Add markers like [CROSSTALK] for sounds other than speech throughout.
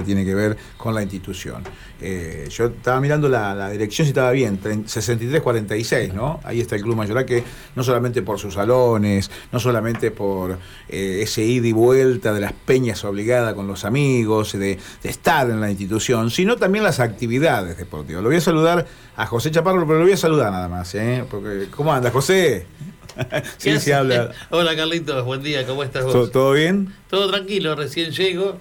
que tiene que ver con la institución. Eh, yo estaba mirando la, dirección si estaba bien, 6346, ¿no? Ahí está el Club Mayoral que no solamente por sus salones, no solamente por eh, ese ida y vuelta de las peñas obligadas con los amigos, de, de, estar en la institución, sino también las actividades deportivas. Lo voy a saludar a José Chaparro, pero lo voy a saludar nada más, ¿eh? Porque, ¿Cómo anda, José? [LAUGHS] sí, se habla. [LAUGHS] Hola Carlitos, buen día, ¿cómo estás vos? ¿Todo, bien? Todo tranquilo, recién llego.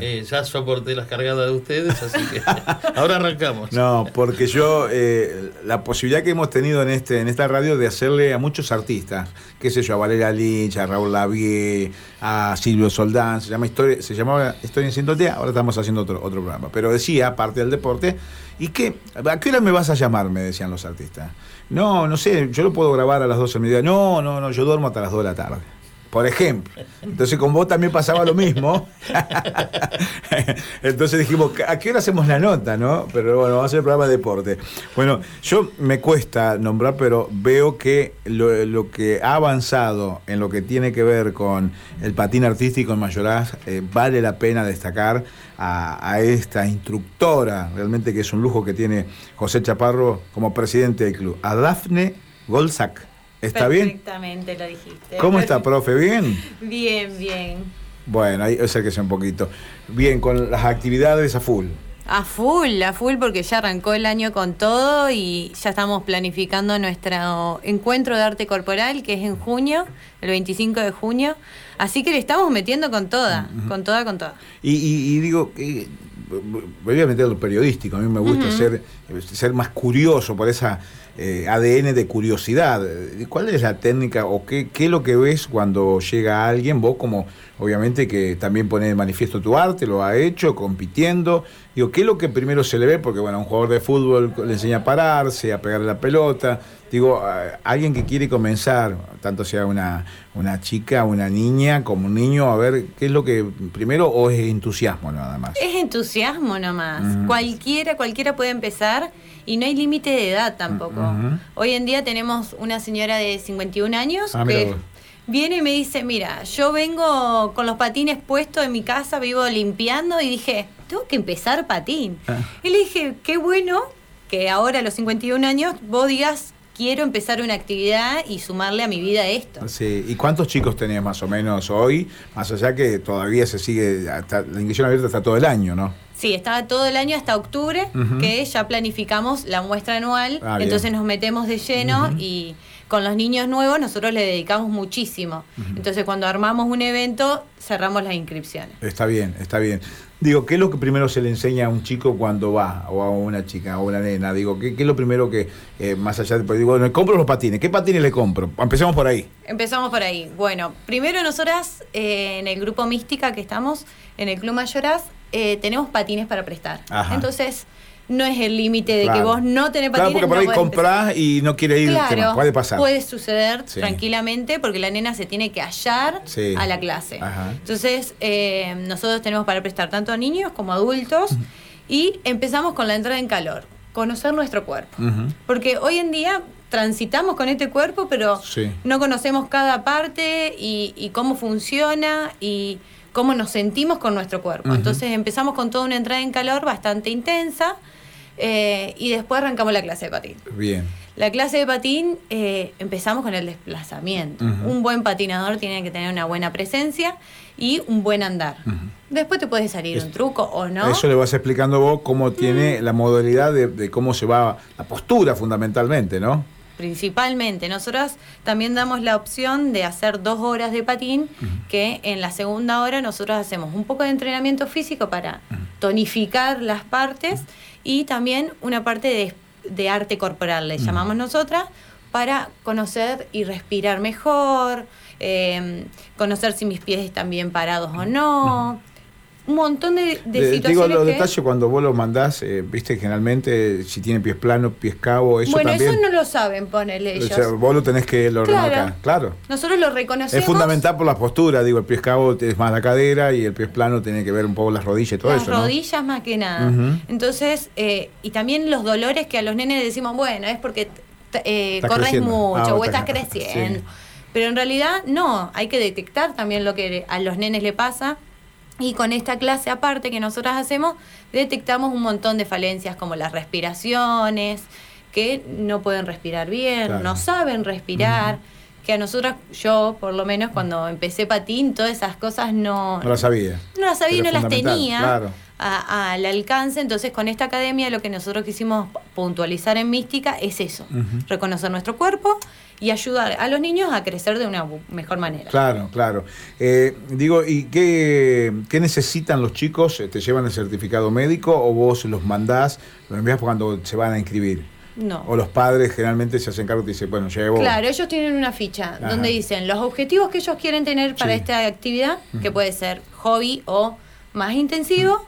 Eh, ya soporté las cargadas de ustedes, así que [LAUGHS] ahora arrancamos. No, porque yo, eh, la posibilidad que hemos tenido en este en esta radio de hacerle a muchos artistas, qué sé yo, a Valeria Lynch, a Raúl Lavie, a Silvio Soldán, se, llama historia, se llamaba Historia en Sintonía, ahora estamos haciendo otro, otro programa. Pero decía, aparte del deporte, ¿y qué? ¿A qué hora me vas a llamar? Me decían los artistas. No, no sé, yo lo puedo grabar a las 12 del mediodía. No, no, no, yo duermo hasta las 2 de la tarde. Por ejemplo. Entonces con vos también pasaba lo mismo. [LAUGHS] Entonces dijimos, ¿a qué hora hacemos la nota? no? Pero bueno, vamos a hacer el programa de deporte. Bueno, yo me cuesta nombrar, pero veo que lo, que ha avanzado en lo que tiene que ver con el patín artístico en Mayoraz, eh, vale la pena destacar a, esta instructora, realmente que es un lujo que tiene José Chaparro como presidente del club, a Dafne Golzac. ¿Está bien? Perfectamente lo dijiste. ¿Cómo está, profe? ¿Bien? [LAUGHS] Bien, bien. Bueno, ahí es el que sea un poquito. Bien, con las actividades a full. A full, a full, porque ya arrancó el año con todo y ya estamos planificando nuestro encuentro de arte corporal, que es en junio, el 25 de junio. Así que le estamos metiendo con toda, con toda, con toda. Y, digo, eh, voy a meter lo periodístico, a mí me gusta ser, ser más curioso por esa eh, ADN de curiosidad. ¿Cuál es la técnica o qué, qué es lo que ves cuando llega alguien? Vos como, obviamente, que también pone de manifiesto tu arte, lo ha hecho, compitiendo. Digo, ¿qué es lo que primero se le ve? Porque, bueno, a un jugador de fútbol le enseña a pararse, a pegarle la pelota digo, alguien que quiere comenzar, tanto sea una, una chica, una niña, como un niño, a ver, ¿qué es lo que primero o es entusiasmo nada más? Es entusiasmo nomás. Cualquiera, cualquiera puede empezar y no hay límite de edad tampoco. Hoy en día tenemos una señora de 51 años ah, que viene y me dice, mira, yo vengo con los patines puestos en mi casa, vivo limpiando y dije, tengo que empezar patín. Ah. Y le dije, qué bueno que ahora a los 51 años vos digas quiero empezar una actividad y sumarle a mi vida esto. Sí, ¿y cuántos chicos tenés más o menos hoy? Más allá que todavía se sigue, la inscripción abierta está todo el año, ¿no? Sí, está todo el año hasta octubre, que ya planificamos la muestra anual, ah, entonces nos metemos de lleno y con los niños nuevos nosotros le dedicamos muchísimo. Entonces cuando armamos un evento cerramos las inscripciones. Está bien, está bien. Digo, ¿qué es lo que primero se le enseña a un chico cuando va, o a una chica, o a una nena? Digo, ¿qué, es lo primero que, eh, más allá de... Pues, digo, bueno, compro los patines, ¿qué patines le compro? Empecemos por ahí. Empezamos por ahí. Bueno, primero nosotras, eh, en el grupo Mística que estamos, en el Club Mayoraz, eh, tenemos patines para prestar. Entonces no es el límite de que vos no tenés patines. Claro, porque por ahí comprás y no quiere ir, claro, puede pasar. Puede suceder tranquilamente porque la nena se tiene que hallar a la clase. Entonces, eh, nosotros tenemos para prestar tanto a niños como a adultos y empezamos con la entrada en calor, conocer nuestro cuerpo. Porque hoy en día transitamos con este cuerpo, pero no conocemos cada parte y, y cómo funciona y cómo nos sentimos con nuestro cuerpo. Entonces empezamos con toda una entrada en calor bastante intensa eh, y después arrancamos la clase de patín. Bien. La clase de patín eh, empezamos con el desplazamiento. Un buen patinador tiene que tener una buena presencia y un buen andar. Después te puede salir un truco o no. Eso le vas explicando vos cómo tiene la modalidad de, de, cómo se va la postura fundamentalmente, ¿no? Principalmente. Nosotros también damos la opción de hacer dos horas de patín, que en la segunda hora nosotros hacemos un poco de entrenamiento físico para tonificar las partes y también una parte de, arte corporal, le llamamos nosotras, para conocer y respirar mejor, eh, conocer si mis pies están bien parados o no un montón de, de, situaciones. Digo los detalles cuando vos lo mandás, eh, viste, generalmente si tiene pies planos, pies cabos, eso bueno, también. Bueno, eso no lo saben ponerle ellos. O sea, vos lo tenés que lo claro. acá, claro. Nosotros lo reconocemos. Es fundamental por la postura, digo, el pie cabo es más la cadera y el pie plano tiene que ver un poco las rodillas y todo eso. Las rodillas más que nada. Entonces, eh, y también los dolores que a los nenes decimos, bueno, es porque eh, corres mucho ah, o estás creciendo. Pero en realidad no, hay que detectar también lo que a los nenes le pasa Y con esta clase aparte que nosotras hacemos, detectamos un montón de falencias como las respiraciones, que no pueden respirar bien, no saben respirar. Que a nosotras, yo por lo menos cuando empecé patín, todas esas cosas no... No las sabía. No las sabía y no las tenía al alcance. Entonces, con esta academia lo que nosotros quisimos puntualizar en mística es eso, reconocer nuestro cuerpo y ayudar a los niños a crecer de una mejor manera. Claro, claro. Eh, digo, ¿y qué, qué, necesitan los chicos? ¿Te llevan el certificado médico o vos los mandás, los envías cuando se van a inscribir? No. O los padres generalmente se hacen cargo y dicen, bueno, llevo. Claro, ellos tienen una ficha donde dicen los objetivos que ellos quieren tener para esta actividad, que puede ser hobby o más intensivo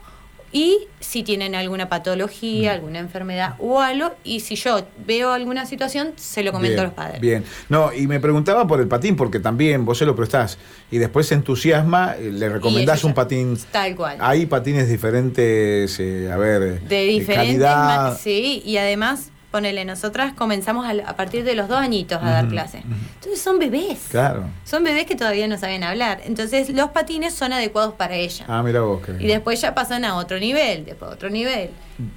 y si tienen alguna patología, mm. alguna enfermedad o algo, y si yo veo alguna situación, se lo comento a los padres. Bien, no, y me preguntaba por el patín, porque también vos se lo prestás y después se entusiasma, eh, le recomendás un patín. Tal cual. Hay patines diferentes, eh, a ver, de diferentes, calidad. sí, y además ponele, nosotras comenzamos a, partir de los dos añitos a dar clase. Entonces son bebés. Claro. Son bebés que todavía no saben hablar. Entonces los patines son adecuados para ella. Ah, mira vos. y después ya pasan a otro nivel, después a otro nivel.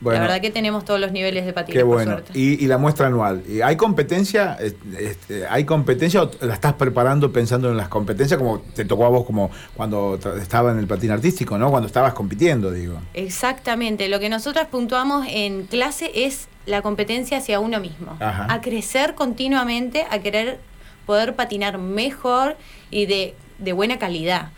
la verdad que tenemos todos los niveles de patines. Qué bueno. Y, la muestra anual. ¿Hay competencia? Este, ¿Hay competencia o la estás preparando pensando en las competencias como te tocó a vos como cuando estaba en el patín artístico, ¿no? Cuando estabas compitiendo, digo. Exactamente. Lo que nosotras puntuamos en clase es la competencia hacia uno mismo, a crecer continuamente, a querer poder patinar mejor y de, de buena calidad.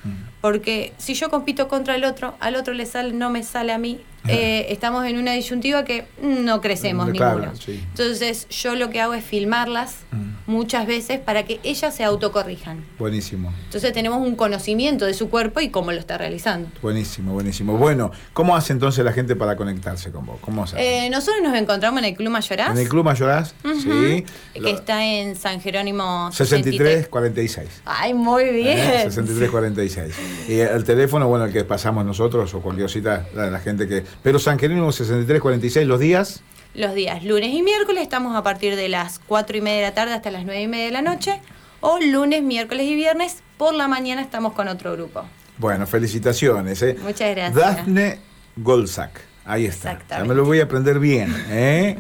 Porque si yo compito contra el otro, al otro le sale, no me sale a mí, eh, estamos en una disyuntiva que no crecemos ninguno. Entonces yo lo que hago es filmarlas. Muchas veces para que ellas se autocorrijan. Buenísimo. Entonces tenemos un conocimiento de su cuerpo y cómo lo está realizando. Buenísimo, buenísimo. Bueno, ¿cómo hace entonces la gente para conectarse con vos? ¿Cómo eh, nosotros nos encontramos en el Club Mayoraz. En el Club Mayoraz, sí. Que está en San Jerónimo 6346. Ay, muy ¿Eh? bien. 6346. Y el teléfono, bueno, el que pasamos nosotros o cualquier cosita, la gente que pero San Jerónimo 6346, los días. Los días, lunes y miércoles, estamos a partir de las 4 y media de la tarde hasta las 9 y media de la noche. O lunes, miércoles y viernes, por la mañana estamos con otro grupo. Bueno, felicitaciones. ¿eh? Muchas gracias. Dafne Golzak. Ahí está. Ya me lo voy a aprender bien. ¿eh?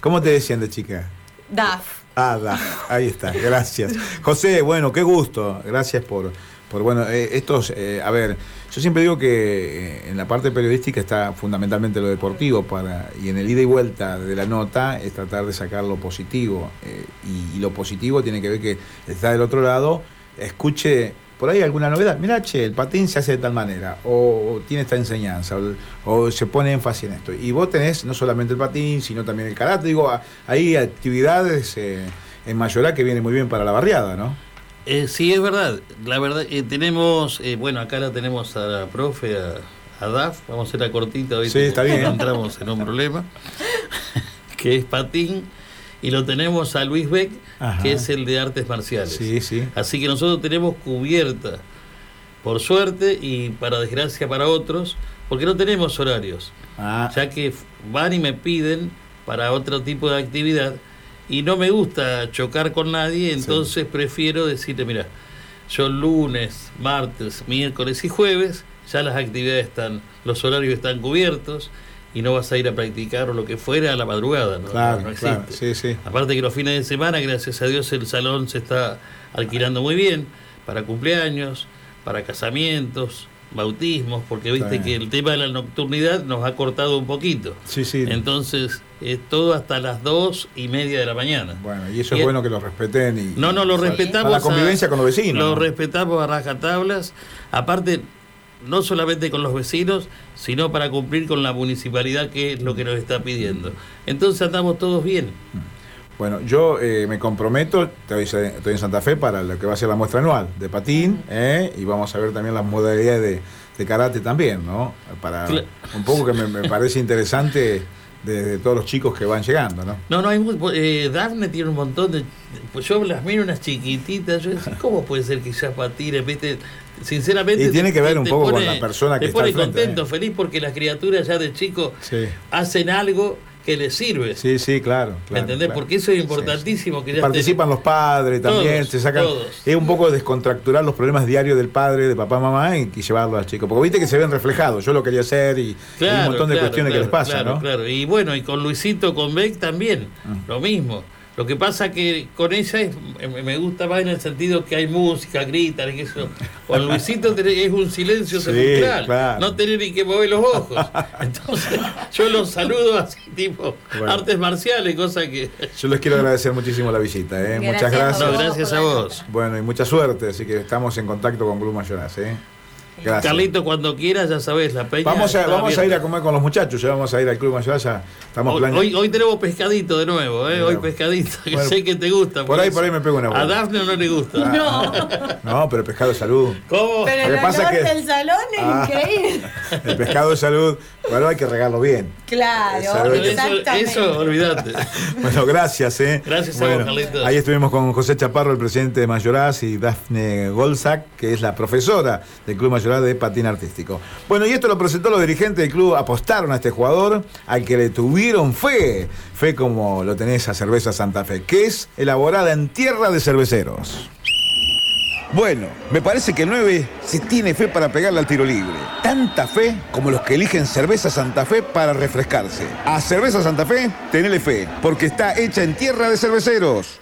¿Cómo te decían de chica? Daf. Ah, Daf. Ahí está. Gracias. José, bueno, qué gusto. Gracias por por bueno, eh, estos, eh, a ver, yo siempre digo que eh, en la parte periodística está fundamentalmente lo deportivo para y en el ida y vuelta de la nota es tratar de sacar lo positivo y, lo positivo tiene que ver que está del otro lado, escuche por ahí alguna novedad, mira, che, el patín se hace de tal manera, o, tiene esta enseñanza, o, se pone énfasis en esto. Y vos tenés no solamente el patín, sino también el karate, digo, hay actividades en Mayorá que vienen muy bien para la barriada, ¿no? Eh, sí, es verdad. La verdad, eh, tenemos, eh, bueno, acá la tenemos a la profe, a, DAF, vamos a hacer la cortita hoy. Sí, está bien. entramos en un problema, [LAUGHS] que es patín, y lo tenemos a Luis Beck, que es el de artes marciales. Sí, sí. Así que nosotros tenemos cubierta, por suerte y para desgracia para otros, porque no tenemos horarios. Ah. Ya que van y me piden para otro tipo de actividad y no me gusta chocar con nadie, entonces prefiero decirle, mira, yo lunes, martes, miércoles y jueves, ya las actividades están, los horarios están cubiertos y no vas a ir a practicar o lo que fuera a la madrugada, ¿no? Claro, no existe. Sí, sí. Aparte que los fines de semana, gracias a Dios, el salón se está alquilando muy bien para cumpleaños, para casamientos, bautismos, porque viste que el tema de la nocturnidad nos ha cortado un poquito. Sí, sí. Entonces, es todo hasta las dos y media de la mañana. Bueno, y eso es bueno que lo respeten. Y, no, no, lo respetamos. la convivencia con los vecinos. Lo respetamos a rajatablas. Aparte, no solamente con los vecinos, sino para cumplir con la municipalidad, que es lo que nos está pidiendo. Entonces andamos todos bien. Bueno, yo eh, me comprometo, estoy, en Santa Fe para lo que va a ser la muestra anual de patín, eh, y vamos a ver también las modalidades de, karate también, ¿no? Para un poco que me, [LAUGHS] parece interesante de, todos los chicos que van llegando, ¿no? No, no, hay eh, Daphne tiene un montón de... Pues yo las miro unas chiquititas, yo decía, ¿cómo puede ser que ya patine? ¿Viste? Sinceramente... Y tiene que ver un poco con la persona que está Te pone contento, feliz, porque las criaturas ya de chico hacen algo que le sirve. Sí, sí, claro. ¿Me entendés? Porque eso es importantísimo. Que Participan los padres también, se sacan. Es un poco descontracturar los problemas diarios del padre, de papá, mamá y, llevarlo al chico. Porque viste que se ven reflejados. Yo lo quería hacer y hay un montón de cuestiones que les pasa, ¿no? Claro, y bueno, y con Luisito, con Beck también, mm. lo mismo. Lo que pasa que con ella es, me gusta más en el sentido que hay música, gritan y eso. Con Luisito es un silencio sepulcral. No tener ni que mover los ojos. [LAUGHS] Entonces, yo los saludo así, tipo artes marciales, cosa que. Yo les quiero agradecer muchísimo la visita, ¿eh? Muchas gracias. gracias a vos. Bueno, y mucha suerte, así que estamos en contacto con Blue Mayoras, ¿eh? Carlito, cuando quieras, ya sabes, la peña. Vamos a, vamos a ir a comer con los muchachos, ya vamos a ir al Club Mayor, ya estamos hoy, hoy, tenemos pescadito de nuevo, ¿eh? hoy pescadito, que sé que te gusta. Por ahí, por ahí me pego una buena. A Dafne no le gusta. No. no, pero pescado de salud. ¿Cómo? Pero el pasa que... del salón es ah, increíble. [LAUGHS] El pescado de salud, bueno, hay que regarlo bien. Claro, exactamente. Eso, eso, olvídate. [LAUGHS] bueno, gracias, ¿eh? Gracias a vos, Carlitos. Ahí estuvimos con José Chaparro, el presidente de Mayoraz, y Dafne Golzac, que es la profesora del Club Mayoraz de Patín Artístico. Bueno, y esto lo presentó los dirigentes del club, apostaron a este jugador, al que le tuvieron fe, fe como lo tenés a Cerveza Santa Fe, que es elaborada en tierra de cerveceros. Bueno, me parece que el 9 se tiene fe para pegarle al tiro libre. Tanta fe como los que eligen Cerveza Santa Fe para refrescarse. A Cerveza Santa Fe, tenele fe, porque está hecha en tierra de cerveceros.